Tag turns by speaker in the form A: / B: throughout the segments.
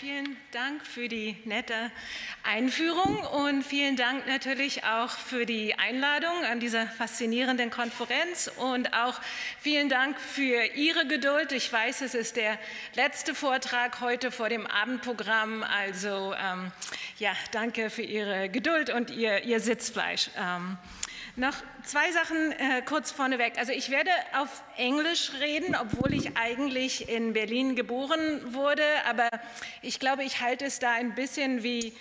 A: Vielen Dank für die nette Einführung und vielen Dank natürlich auch für die Einladung an dieser faszinierenden Konferenz und auch vielen Dank für Ihre Geduld. Ich weiß, es ist der letzte Vortrag heute vor dem Abendprogramm, also ähm, ja, danke für Ihre Geduld und Ihr, Ihr Sitzfleisch. Ähm, noch zwei Sachen äh, kurz vorneweg. Also ich werde auf Englisch reden, obwohl ich eigentlich in Berlin geboren wurde, aber ich glaube, ich halte es da ein bisschen wie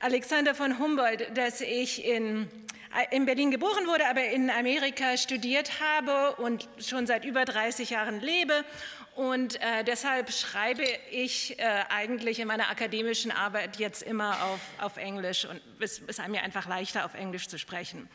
A: Alexander von Humboldt, dass ich in, äh, in Berlin geboren wurde, aber in Amerika studiert habe und schon seit über 30 Jahren lebe. Und äh, deshalb schreibe ich äh, eigentlich in meiner akademischen Arbeit jetzt immer auf, auf Englisch und es ist mir einfach leichter, auf Englisch zu sprechen.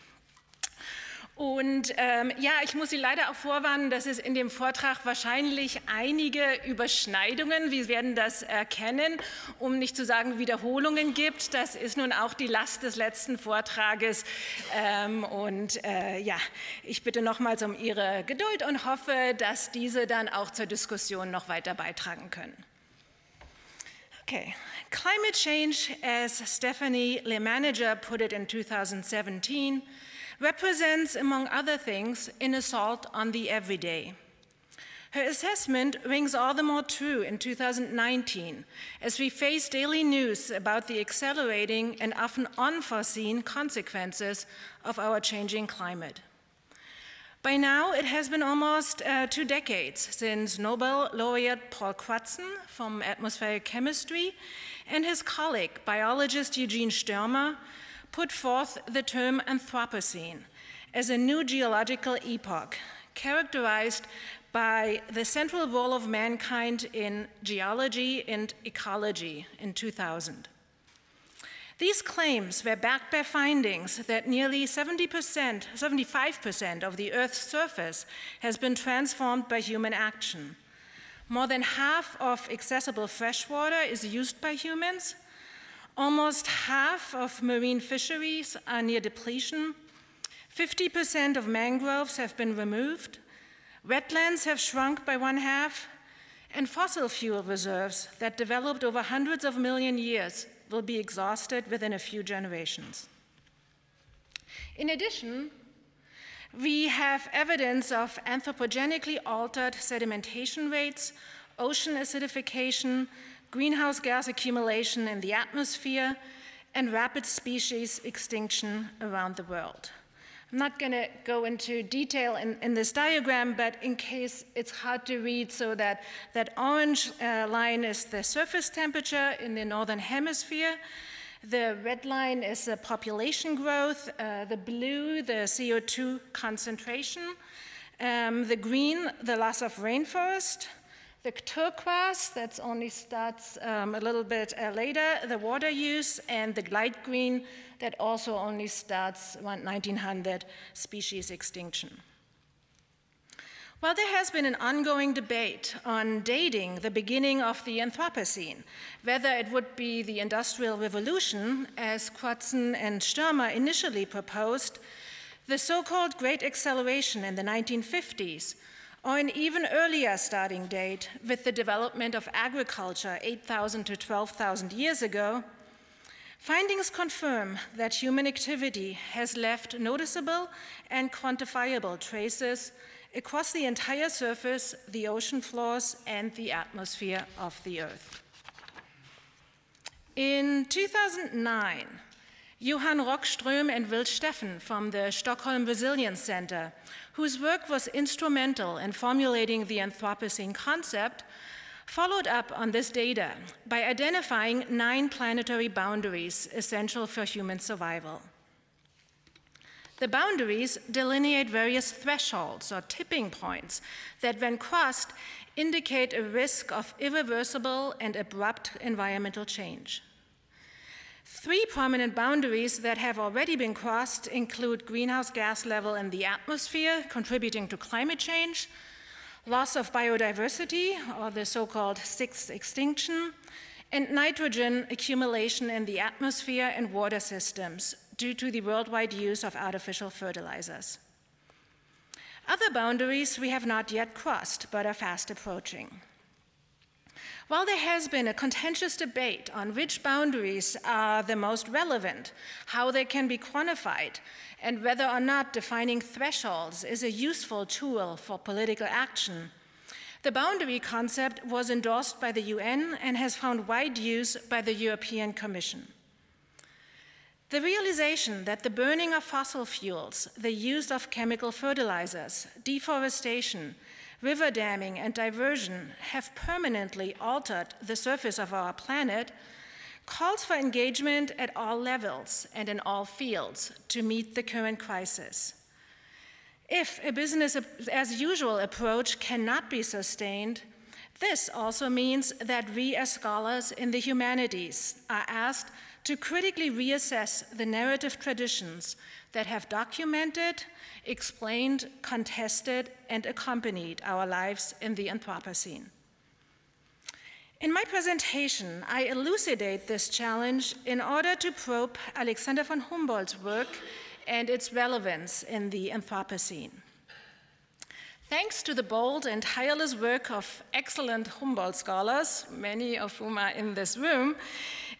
A: Und ähm, ja, ich muss Sie leider auch vorwarnen, dass es in dem Vortrag wahrscheinlich einige Überschneidungen, wir werden das erkennen, um nicht zu sagen Wiederholungen gibt. Das ist nun auch die Last des letzten Vortrages. Ähm, und äh, ja, ich bitte nochmals um Ihre Geduld und hoffe, dass diese dann auch zur Diskussion noch weiter beitragen können. Okay. Climate change, as Stephanie Le Manager put it in 2017, represents, among other things, an assault on the everyday. Her assessment rings all the more true in 2019 as we face daily news about the accelerating and often unforeseen consequences of our changing climate. By now, it has been almost uh, two decades since Nobel laureate Paul Crutzen from atmospheric chemistry and his colleague, biologist Eugene Stoermer, put forth the term Anthropocene as a new geological epoch characterized by the central role of mankind in geology and ecology in 2000. These claims were backed by findings that nearly 70%, 75% of the Earth's surface has been transformed by human action. More than half of accessible freshwater is used by humans, Almost half of marine fisheries are near depletion. 50% of mangroves have been removed. Wetlands have shrunk by one half. And fossil fuel reserves that developed over hundreds of million years will be exhausted within a few generations. In addition, we have evidence of anthropogenically altered sedimentation rates, ocean acidification, greenhouse gas accumulation in the atmosphere, and rapid species extinction around the world. I'm not going to go into detail in, in, this diagram, but in case it's hard to read, so that, that orange uh, line is the surface temperature in the northern hemisphere. The red line is the population growth, uh, the blue, the CO2 concentration, um, the green, the loss of rainforest, the turquoise, that only starts um, a little bit uh, later, the water use, and the light green, that also only starts 1900, species extinction. Well, there has been an ongoing debate on dating the beginning of the Anthropocene, whether it would be the Industrial Revolution, as Crutzen and Stoermer initially proposed, the so called Great Acceleration in the 1950s, or an even earlier starting date with the development of agriculture 8,000 to 12,000 years ago, findings confirm that human activity has left noticeable and quantifiable traces across the entire surface, the ocean floors, and the atmosphere of the Earth. In 2009, Johan Rockström and Will Steffen from the Stockholm Resilience Center whose work was instrumental in formulating the Anthropocene concept, followed up on this data by identifying nine planetary boundaries essential for human survival. The boundaries delineate various thresholds or tipping points that, when crossed, indicate a risk of irreversible and abrupt environmental change. Three prominent boundaries that have already been crossed include greenhouse gas level in the atmosphere, contributing to climate change, loss of biodiversity, or the so called sixth extinction, and nitrogen accumulation in the atmosphere and water systems due to the worldwide use of artificial fertilizers. Other boundaries we have not yet crossed but are fast approaching. While there has been a contentious debate on which boundaries are the most relevant, how they can be quantified, and whether or not defining thresholds is a useful tool for political action, the boundary concept was endorsed by the UN and has found wide use by the European Commission. The realization that the burning of fossil fuels, the use of chemical fertilizers, deforestation, river damming, and diversion have permanently altered the surface of our planet calls for engagement at all levels and in all fields to meet the current crisis. If a business as usual approach cannot be sustained, this also means that we as scholars in the humanities are asked to critically reassess the narrative traditions that have documented, explained, contested, and accompanied our lives in the Anthropocene. In my presentation, I elucidate this challenge in order to probe Alexander von Humboldt's work and its relevance in the Anthropocene. Thanks to the bold and tireless work of excellent Humboldt scholars, many of whom are in this room,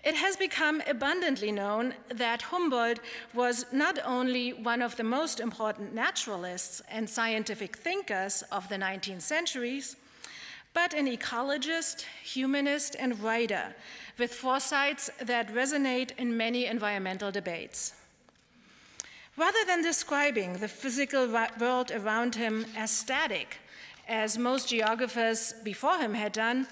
A: it has become abundantly known that Humboldt was not only one of the most important naturalists and scientific thinkers of the 19th centuries, but an ecologist, humanist, and writer with foresights that resonate in many environmental debates. Rather than describing the physical world around him as static, as most geographers before him had done,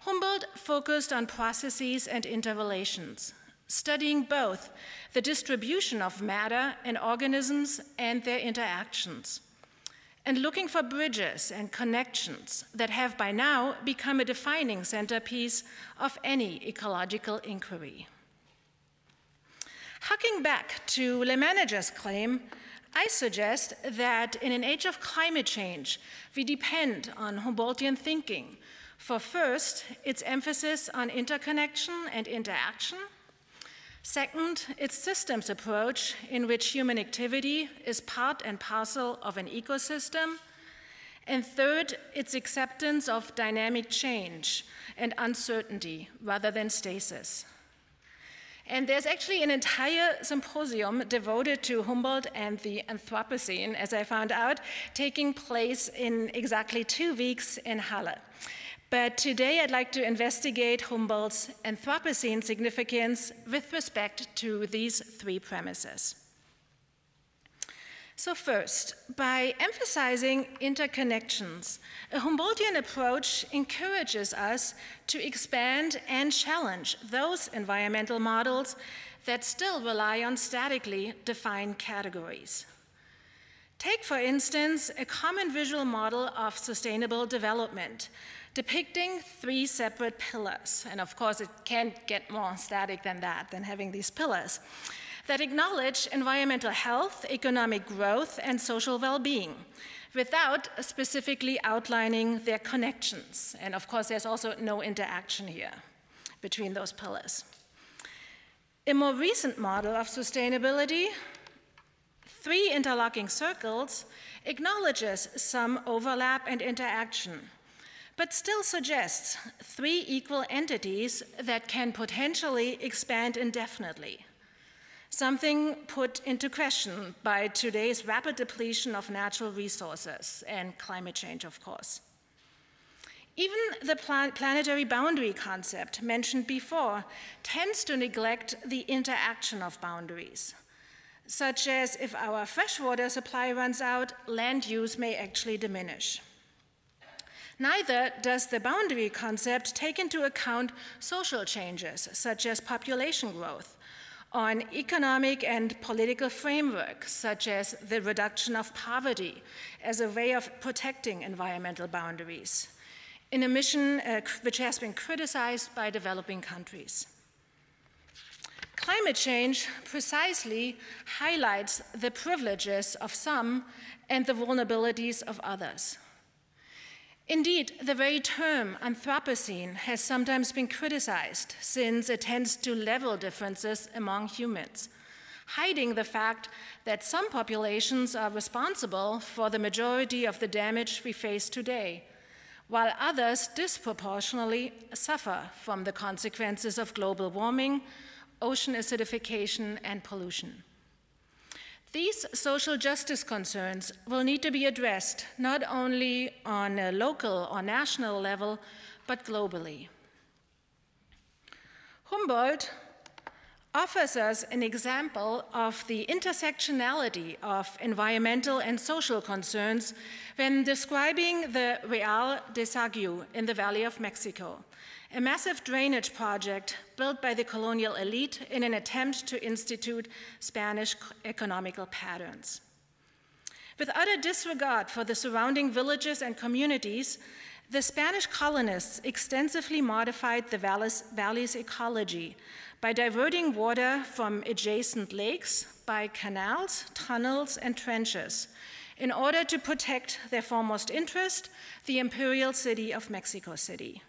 A: Humboldt focused on processes and interrelations, studying both the distribution of matter in organisms and their interactions, and looking for bridges and connections that have by now become a defining centerpiece of any ecological inquiry. Harking back to LeMenager's claim, I suggest that in an age of climate change, we depend on Humboldtian thinking for first, its emphasis on interconnection and interaction. Second, its systems approach, in which human activity is part and parcel of an ecosystem. And third, its acceptance of dynamic change and uncertainty rather than stasis. And there's actually an entire symposium devoted to Humboldt and the Anthropocene, as I found out, taking place in exactly two weeks in Halle. But today I'd like to investigate Humboldt's Anthropocene significance with respect to these three premises. So, first, by emphasizing interconnections, a Humboldtian approach encourages us to expand and challenge those environmental models that still rely on statically defined categories. Take, for instance, a common visual model of sustainable development depicting three separate pillars. And of course, it can't get more static than that, than having these pillars that acknowledge environmental health, economic growth, and social well being without specifically outlining their connections. And of course, there's also no interaction here between those pillars. A more recent model of sustainability, three interlocking circles, acknowledges some overlap and interaction, but still suggests three equal entities that can potentially expand indefinitely something put into question by today's rapid depletion of natural resources and climate change, of course. Even the plan planetary boundary concept mentioned before tends to neglect the interaction of boundaries, such as if our freshwater supply runs out, land use may actually diminish. Neither does the boundary concept take into account social changes, such as population growth, on economic and political frameworks, such as the reduction of poverty as a way of protecting environmental boundaries, in a mission uh, which has been criticized by developing countries. Climate change precisely highlights the privileges of some and the vulnerabilities of others. Indeed, the very term Anthropocene has sometimes been criticized since it tends to level differences among humans, hiding the fact that some populations are responsible for the majority of the damage we face today, while others disproportionately suffer from the consequences of global warming, ocean acidification, and pollution. These social justice concerns will need to be addressed not only on a local or national level, but globally. Humboldt offers us an example of the intersectionality of environmental and social concerns when describing the Real Desagüe in the Valley of Mexico a massive drainage project built by the colonial elite in an attempt to institute Spanish economical patterns. With utter disregard for the surrounding villages and communities, the Spanish colonists extensively modified the valley's ecology by diverting water from adjacent lakes by canals, tunnels, and trenches in order to protect their foremost interest, the imperial city of Mexico City.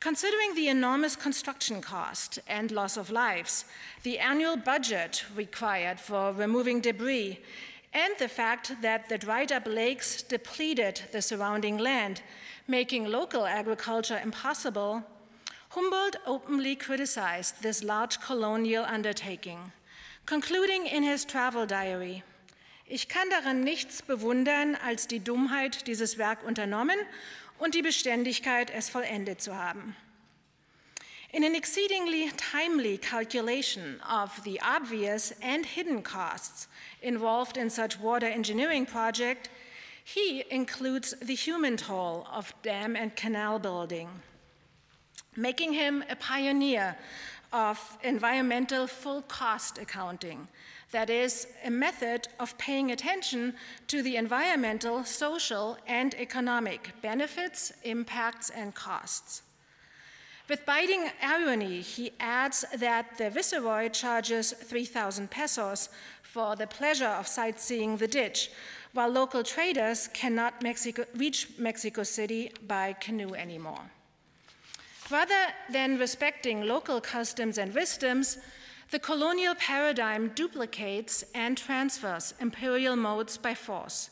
A: Considering the enormous construction cost and loss of lives, the annual budget required for removing debris, and the fact that the dried up lakes depleted the surrounding land, making local agriculture impossible, Humboldt openly criticized this large colonial undertaking, concluding in his travel diary, Ich kann daran nichts bewundern als die Dummheit, dieses Werk unternommen und die Beständigkeit, es vollendet zu haben. In an exceedingly timely calculation of the obvious and hidden costs involved in such water engineering project, he includes the human toll of dam and canal building, making him a pioneer of environmental full cost accounting, that is, a method of paying attention to the environmental, social, and economic benefits, impacts, and costs. With biting irony, he adds that the viceroy charges 3,000 pesos for the pleasure of sightseeing the ditch, while local traders cannot Mexico, reach Mexico City by canoe anymore. Rather than respecting local customs and wisdoms, the colonial paradigm duplicates and transfers imperial modes by force,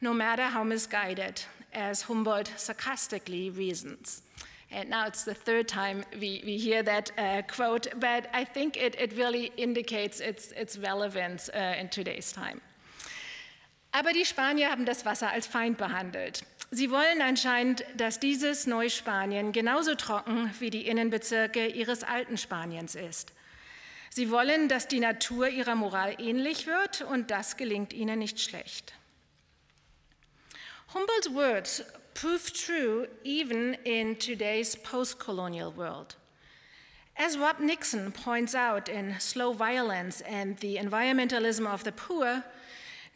A: no matter how misguided, as Humboldt sarcastically reasons. And now it's the third time we, we hear that uh, quote, but I think it, it really indicates its, its relevance uh, in today's time. Aber die Spanier haben das Wasser als Feind behandelt. Sie wollen anscheinend, dass dieses Neuspanien genauso trocken wie die Innenbezirke ihres alten Spaniens ist. Sie wollen, dass die Natur ihrer Moral ähnlich wird und das gelingt ihnen nicht schlecht. Humboldt's words prove true even in today's post colonial world. As Rob Nixon points out in Slow Violence and the Environmentalism of the Poor,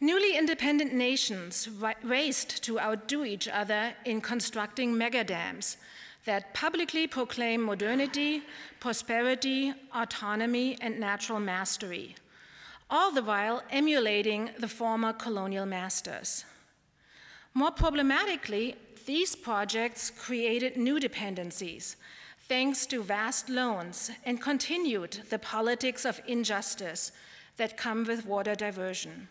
A: newly independent nations raced to outdo each other in constructing megadams that publicly proclaim modernity, prosperity, autonomy, and natural mastery, all the while emulating the former colonial masters. More problematically, these projects created new dependencies thanks to vast loans and continued the politics of injustice that come with water diversion.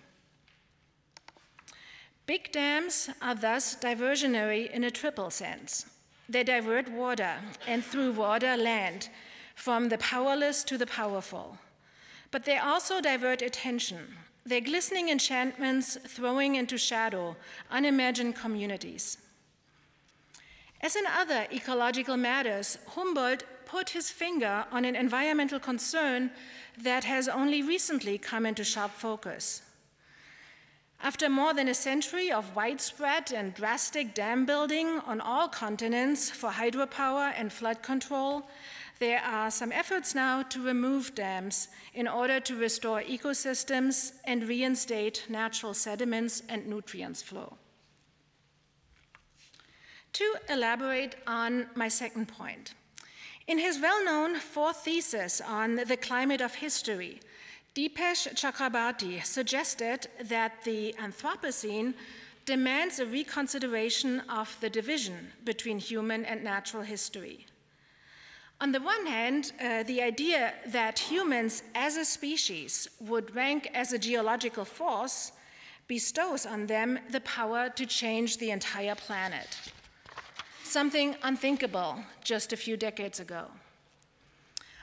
A: Big dams are thus diversionary in a triple sense. They divert water and through water land from the powerless to the powerful. But they also divert attention, their glistening enchantments throwing into shadow unimagined communities. As in other ecological matters, Humboldt put his finger on an environmental concern that has only recently come into sharp focus. After more than a century of widespread and drastic dam building on all continents for hydropower and flood control, there are some efforts now to remove dams in order to restore ecosystems and reinstate natural sediments and nutrients flow. To elaborate on my second point, in his well known fourth thesis on the climate of history, Dipesh Chakrabarty suggested that the Anthropocene demands a reconsideration of the division between human and natural history. On the one hand, uh, the idea that humans as a species would rank as a geological force bestows on them the power to change the entire planet, something unthinkable just a few decades ago.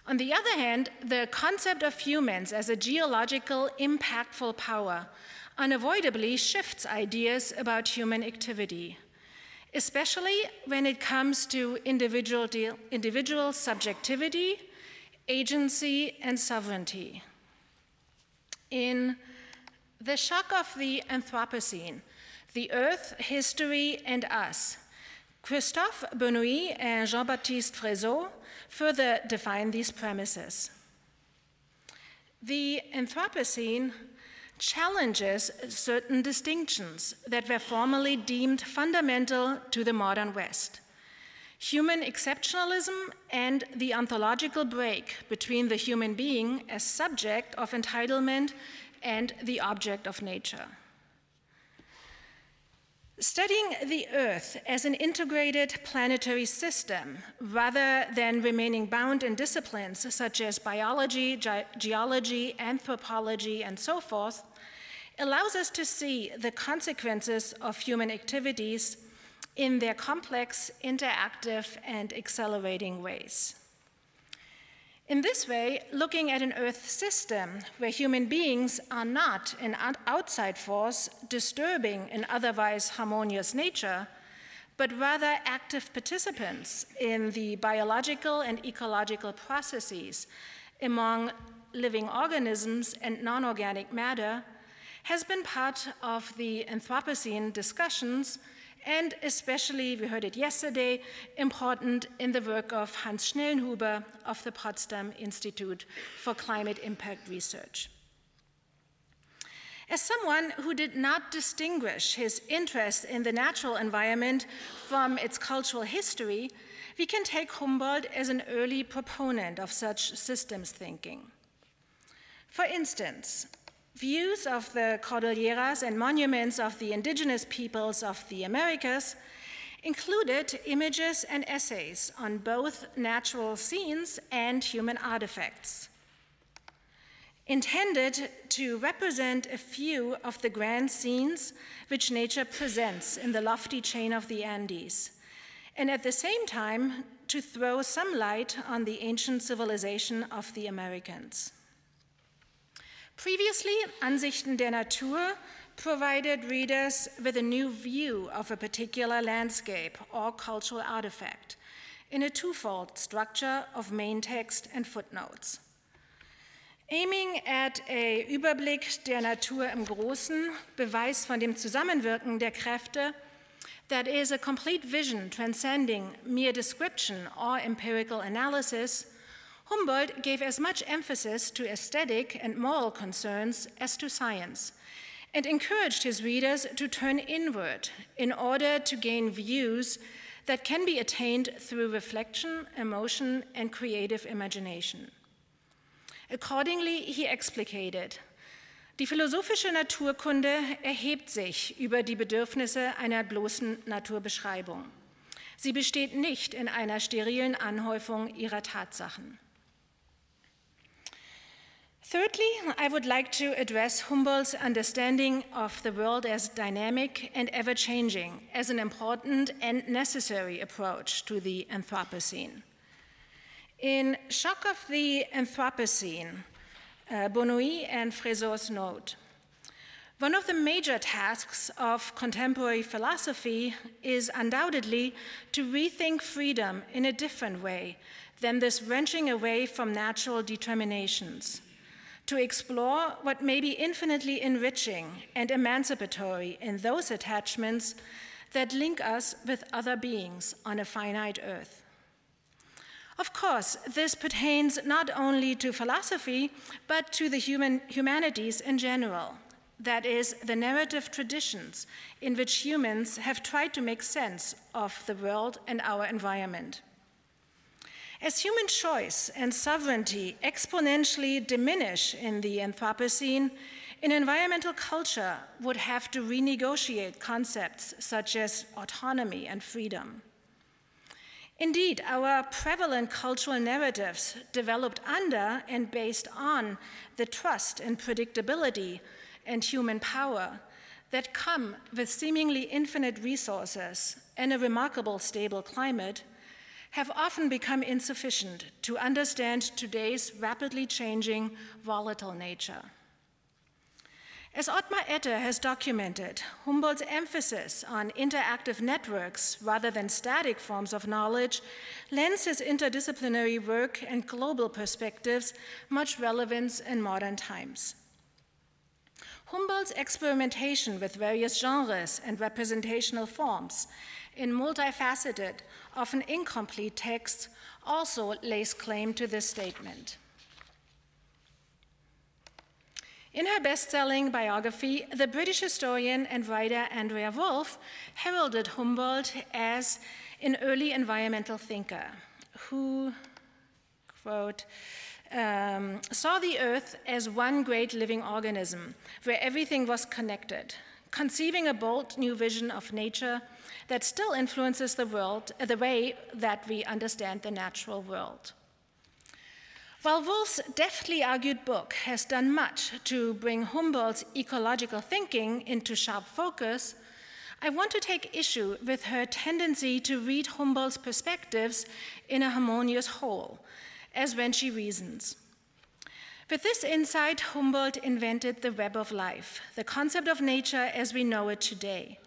A: On the other hand, the concept of humans as a geological, impactful power unavoidably shifts ideas about human activity, especially when it comes to individual, individual subjectivity, agency, and sovereignty. In The Shock of the Anthropocene The Earth, History, and Us, Christophe Bonneuil and Jean Baptiste Fressoz further define these premises. The Anthropocene challenges certain distinctions that were formerly deemed fundamental to the modern West human exceptionalism and the ontological break between the human being as subject of entitlement and the object of nature. Studying the Earth as an integrated planetary system, rather than remaining bound in disciplines such as biology, ge geology, anthropology, and so forth, allows us to see the consequences of human activities in their complex, interactive, and accelerating ways. In this way, looking at an Earth system where human beings are not an outside force disturbing an otherwise harmonious nature, but rather active participants in the biological and ecological processes among living organisms and non organic matter, has been part of the Anthropocene discussions and especially, we heard it yesterday, important in the work of Hans Schellnhuber of the Potsdam Institute for Climate Impact Research. As someone who did not distinguish his interest in the natural environment from its cultural history, we can take Humboldt as an early proponent of such systems thinking. For instance, Views of the Cordilleras and monuments of the indigenous peoples of the Americas included images and essays on both natural scenes and human artifacts. Intended to represent a few of the grand scenes which nature presents in the lofty chain of the Andes, and at the same time to throw some light on the ancient civilization of the Americans. Previously, Ansichten der Natur provided readers with a new view of a particular landscape or cultural artifact in a twofold structure of main text and footnotes. Aiming at a Überblick der Natur im Großen, Beweis von dem Zusammenwirken der Kräfte, that is a complete vision transcending mere description or empirical analysis, Humboldt gave as much emphasis to aesthetic and moral concerns as to science, and encouraged his readers to turn inward in order to gain views that can be attained through reflection, emotion, and creative imagination. Accordingly, he explicated, die philosophische Naturkunde erhebt sich über die Bedürfnisse einer bloßen Naturbeschreibung. Sie besteht nicht in einer sterilen Anhäufung ihrer Tatsachen. Thirdly, I would like to address Humboldt's understanding of the world as dynamic and ever changing as an important and necessary approach to the Anthropocene. In Shock of the Anthropocene, uh, and Fressoz's note, one of the major tasks of contemporary philosophy is undoubtedly to rethink freedom in a different way than this wrenching away from natural determinations to explore what may be infinitely enriching and emancipatory in those attachments that link us with other beings on a finite earth. Of course, this pertains not only to philosophy, but to the human, humanities in general. That is, the narrative traditions in which humans have tried to make sense of the world and our environment. As human choice and sovereignty exponentially diminish in the Anthropocene, an environmental culture would have to renegotiate concepts such as autonomy and freedom. Indeed, our prevalent cultural narratives developed under and based on the trust and predictability and human power that come with seemingly infinite resources and a remarkable stable climate have often become insufficient to understand today's rapidly changing, volatile nature. As Ottmar Ette has documented, Humboldt's emphasis on interactive networks rather than static forms of knowledge lends his interdisciplinary work and global perspectives much relevance in modern times. Humboldt's experimentation with various genres and representational forms in multifaceted, often incomplete text also lays claim to this statement. In her best selling biography, the British historian and writer Andrea Wulf heralded Humboldt as an early environmental thinker who, quote, um, saw the earth as one great living organism where everything was connected, conceiving a bold new vision of nature that still influences the world, uh, the way that we understand the natural world. While Wulf's deftly argued book has done much to bring Humboldt's ecological thinking into sharp focus, I want to take issue with her tendency to read Humboldt's perspectives in a harmonious whole, as when she reasons. With this insight, Humboldt invented the web of life, the concept of nature as we know it today.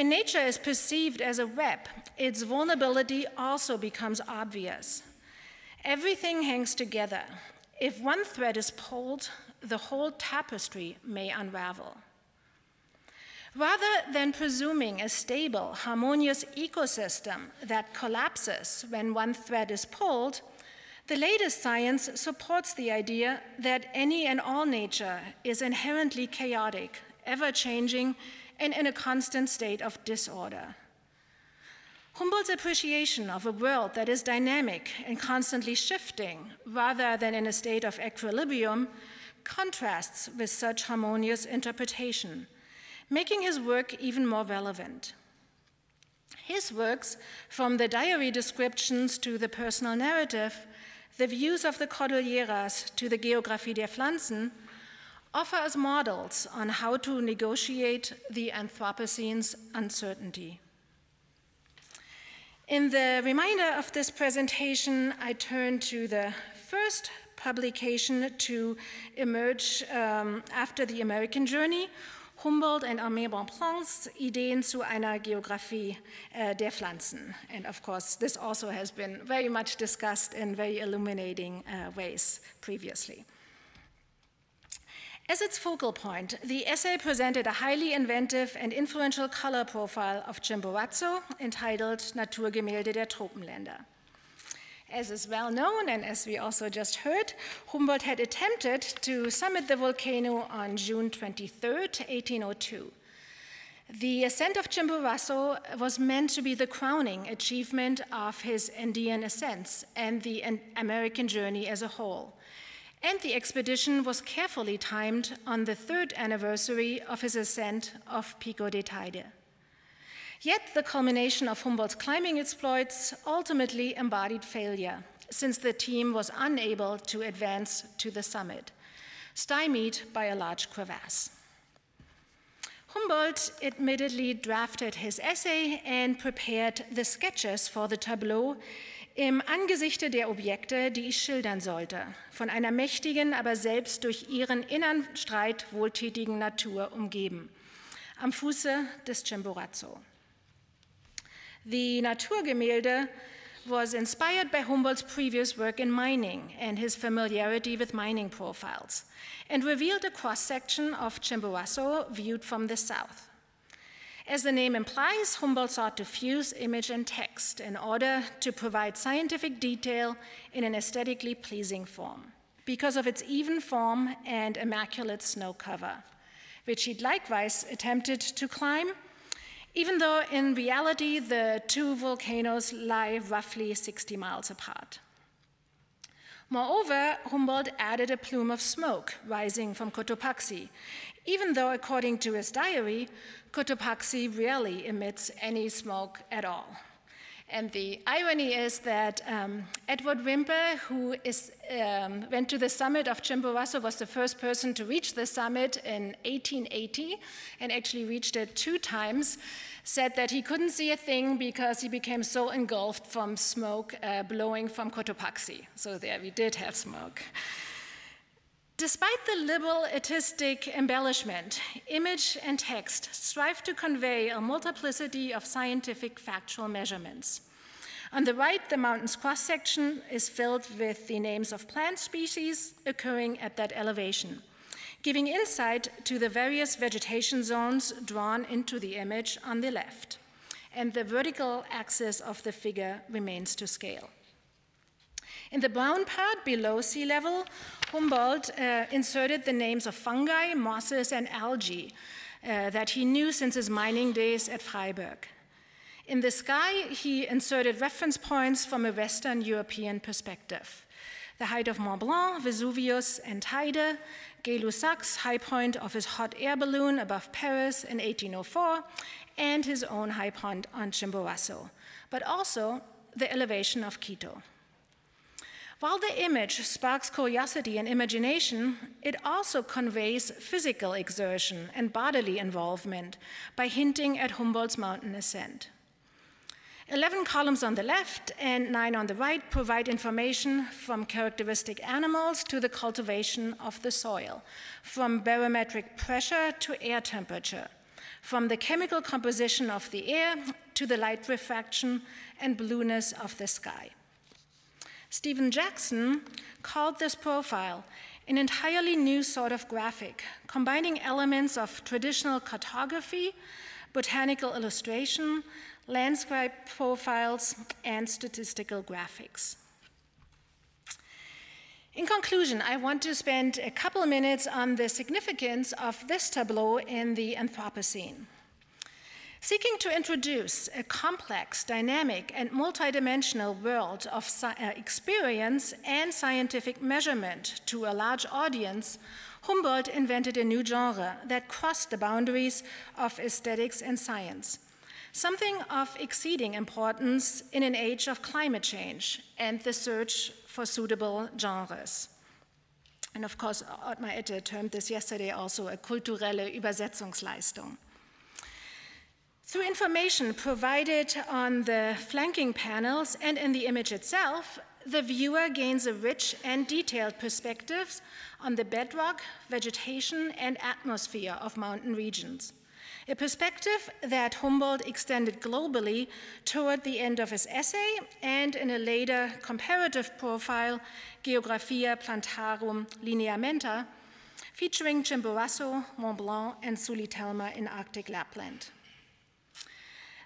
A: When nature is perceived as a web, its vulnerability also becomes obvious. Everything hangs together. If one thread is pulled, the whole tapestry may unravel. Rather than presuming a stable, harmonious ecosystem that collapses when one thread is pulled, the latest science supports the idea that any and all nature is inherently chaotic, ever changing, and in a constant state of disorder. Humboldt's appreciation of a world that is dynamic and constantly shifting, rather than in a state of equilibrium, contrasts with such harmonious interpretation, making his work even more relevant. His works, from the diary descriptions to the personal narrative, the views of the Cordilleras to the Geographie der Pflanzen, offer us models on how to negotiate the Anthropocene's uncertainty. In the reminder of this presentation, I turn to the first publication to emerge um, after the American journey, Humboldt and Aimé Bonpland's Ideen zu einer Geographie äh, der Pflanzen. And of course, this also has been very much discussed in very illuminating uh, ways previously. As its focal point, the essay presented a highly inventive and influential color profile of Chimborazo entitled Naturgemälde der Tropenländer. As is well known, and as we also just heard, Humboldt had attempted to summit the volcano on June 23, 1802. The ascent of Chimborazo was meant to be the crowning achievement of his Andean ascents and the American journey as a whole and the expedition was carefully timed on the third anniversary of his ascent of Pico de Teide. Yet the culmination of Humboldt's climbing exploits ultimately embodied failure, since the team was unable to advance to the summit, stymied by a large crevasse. Humboldt admittedly drafted his essay and prepared the sketches for the tableau im Angesichte der Objekte, die ich schildern sollte, von einer mächtigen, aber selbst durch ihren inneren Streit wohltätigen Natur umgeben, am Fuße des Chimborazo. The Naturgemälde was inspired by Humboldt's previous work in mining and his familiarity with mining profiles, and revealed a cross section of Chimborazo viewed from the south. As the name implies, Humboldt sought to fuse image and text in order to provide scientific detail in an aesthetically pleasing form because of its even form and immaculate snow cover, which he likewise attempted to climb, even though in reality the two volcanoes lie roughly 60 miles apart. Moreover, Humboldt added a plume of smoke rising from Cotopaxi, even though, according to his diary, Cotopaxi rarely emits any smoke at all. And the irony is that um, Edward Whymper, who is, um, went to the summit of Chimborazo, was the first person to reach the summit in 1880 and actually reached it two times, said that he couldn't see a thing because he became so engulfed from smoke uh, blowing from Cotopaxi. So there we did have smoke. Despite the liberal artistic embellishment, image and text strive to convey a multiplicity of scientific factual measurements. On the right, the mountain's cross section is filled with the names of plant species occurring at that elevation, giving insight to the various vegetation zones drawn into the image on the left. And the vertical axis of the figure remains to scale. In the brown part below sea level, Humboldt uh, inserted the names of fungi, mosses, and algae uh, that he knew since his mining days at Freiberg. In the sky, he inserted reference points from a Western European perspective. The height of Mont Blanc, Vesuvius, and Teide, Gay-Lussac's high point of his hot air balloon above Paris in 1804, and his own high point on Chimborazo, but also the elevation of Quito. While the image sparks curiosity and imagination, it also conveys physical exertion and bodily involvement by hinting at Humboldt's mountain ascent. 11 columns on the left and 9 on the right provide information from characteristic animals to the cultivation of the soil, from barometric pressure to air temperature, from the chemical composition of the air to the light refraction and blueness of the sky. Stephen Jackson called this profile an entirely new sort of graphic, combining elements of traditional cartography, botanical illustration, landscape profiles, and statistical graphics. In conclusion, I want to spend a couple of minutes on the significance of this tableau in the Anthropocene. Seeking to introduce a complex, dynamic, and multidimensional world of uh, experience and scientific measurement to a large audience, Humboldt invented a new genre that crossed the boundaries of aesthetics and science, something of exceeding importance in an age of climate change and the search for suitable genres. And of course, Ottmar Ette termed this yesterday also a kulturelle Übersetzungsleistung. Through information provided on the flanking panels and in the image itself, the viewer gains a rich and detailed perspective on the bedrock, vegetation, and atmosphere of mountain regions. A perspective that Humboldt extended globally toward the end of his essay and in a later comparative profile, Geographia Plantarum Lineamenta, featuring Chimborazo, Mont Blanc, and Sulitelma in Arctic Lapland.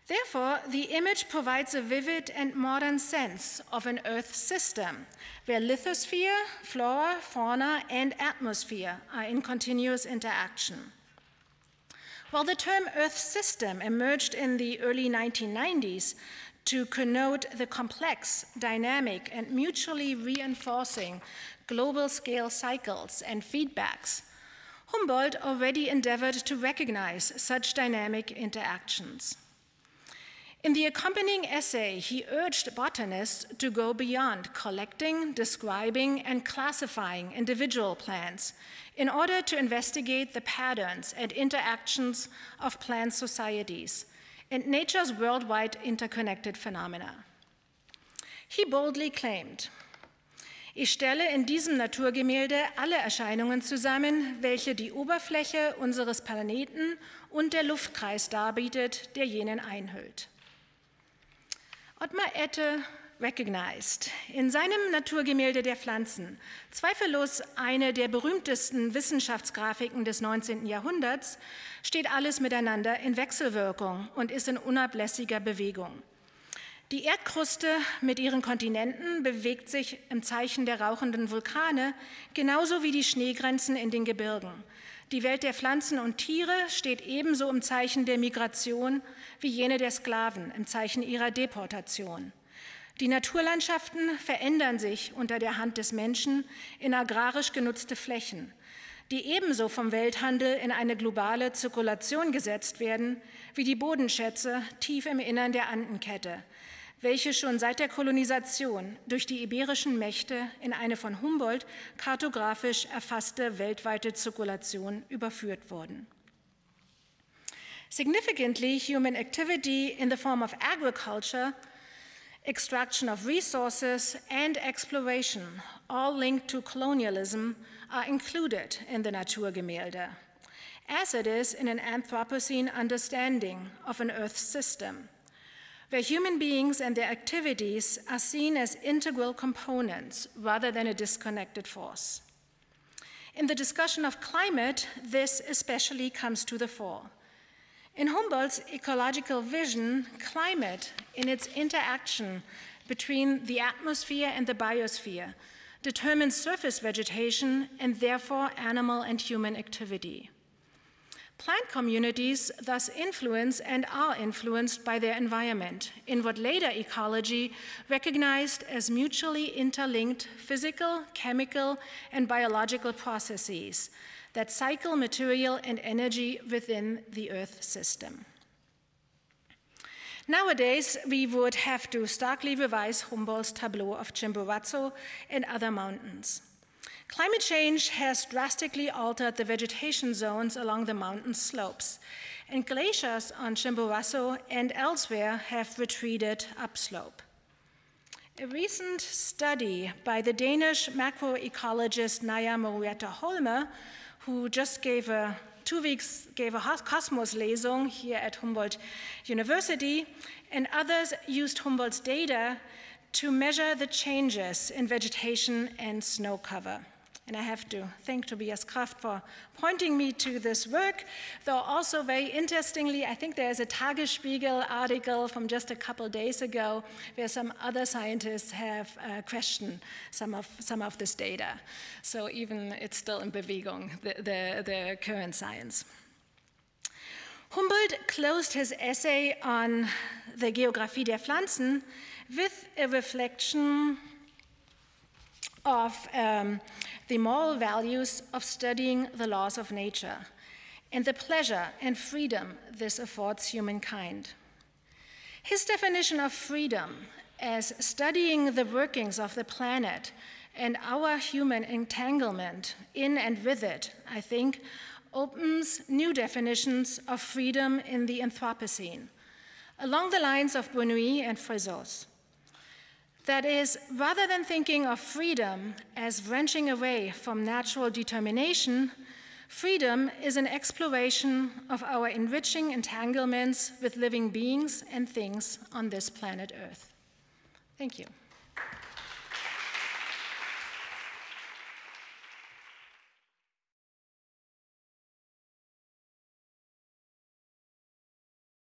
A: Therefore, the image provides a vivid and modern sense of an Earth system where lithosphere, flora, fauna, and atmosphere are in continuous interaction. While the term Earth system emerged in the early 1990s to connote the complex, dynamic, and mutually reinforcing global scale cycles and feedbacks, Humboldt already endeavored to recognize such dynamic interactions. In the accompanying essay, he urged botanists to go beyond collecting, describing, and classifying individual plants in order to investigate the patterns and interactions of plant societies and nature's worldwide interconnected phenomena. He boldly claimed, ich stelle in diesem Naturgemälde alle Erscheinungen zusammen, welche die Oberfläche unseres Planeten und der Luftkreis darbietet, der jenen einhüllt. Ottmar Ette recognized in seinem Naturgemälde der Pflanzen zweifellos eine der berühmtesten Wissenschaftsgrafiken des 19. Jahrhunderts, steht alles miteinander in Wechselwirkung und ist in unablässiger Bewegung. Die Erdkruste mit ihren Kontinenten bewegt sich im Zeichen der rauchenden Vulkane, genauso wie die Schneegrenzen in den Gebirgen. Die Welt der Pflanzen und Tiere steht ebenso im Zeichen der Migration wie jene der Sklaven im Zeichen ihrer Deportation. Die Naturlandschaften verändern sich unter der Hand des Menschen in agrarisch genutzte Flächen, die ebenso vom Welthandel in eine globale Zirkulation gesetzt werden wie die Bodenschätze tief im Innern der Andenkette, welche schon seit der Kolonisation durch die iberischen Mächte in eine von Humboldt kartografisch erfasste weltweite Zirkulation überführt wurden. Significantly, human activity in the form of agriculture, extraction of resources, and exploration, all linked to colonialism, are included in the Naturgemälde, as it is in an Anthropocene understanding of an Earth system where human beings and their activities are seen as integral components rather than a disconnected force. In the discussion of climate, this especially comes to the fore. In Humboldt's ecological vision, climate, in its interaction between the atmosphere and the biosphere, determines surface vegetation and therefore animal and human activity. Plant communities thus influence and are influenced by their environment in what later ecology recognized as mutually interlinked physical, chemical, and biological processes that cycle material and energy within the Earth system. Nowadays, we would have to starkly revise Humboldt's tableau of Chimborazo and other mountains. Climate change has drastically altered the vegetation zones along the mountain slopes, and glaciers on Chimborazo and elsewhere have retreated upslope. A recent study by the Danish macroecologist Naia Morueta-Holme, who just gave a two weeks gave a Kosmos Lesung here at Humboldt University, and others used Humboldt's data to measure the changes in vegetation and snow cover. And I have to thank Tobias Kraft for pointing me to this work, though also very interestingly, I think there's a Tagesspiegel article from just a couple days ago where some other scientists have uh, questioned some of, some of this data. So even it's still in Bewegung, the, the, the current science. Humboldt closed his essay on the Geographie der Pflanzen with a reflection of um, the moral values of studying the laws of nature and the pleasure and freedom this affords humankind. His definition of freedom as studying the workings of the planet and our human entanglement in and with it, I think, opens new definitions of freedom in the Anthropocene, along the lines of Bonneuil and Fressoz. That is, rather than thinking of freedom as wrenching away from natural determination, freedom is an exploration of our enriching entanglements with living beings and things on this planet Earth. Thank you.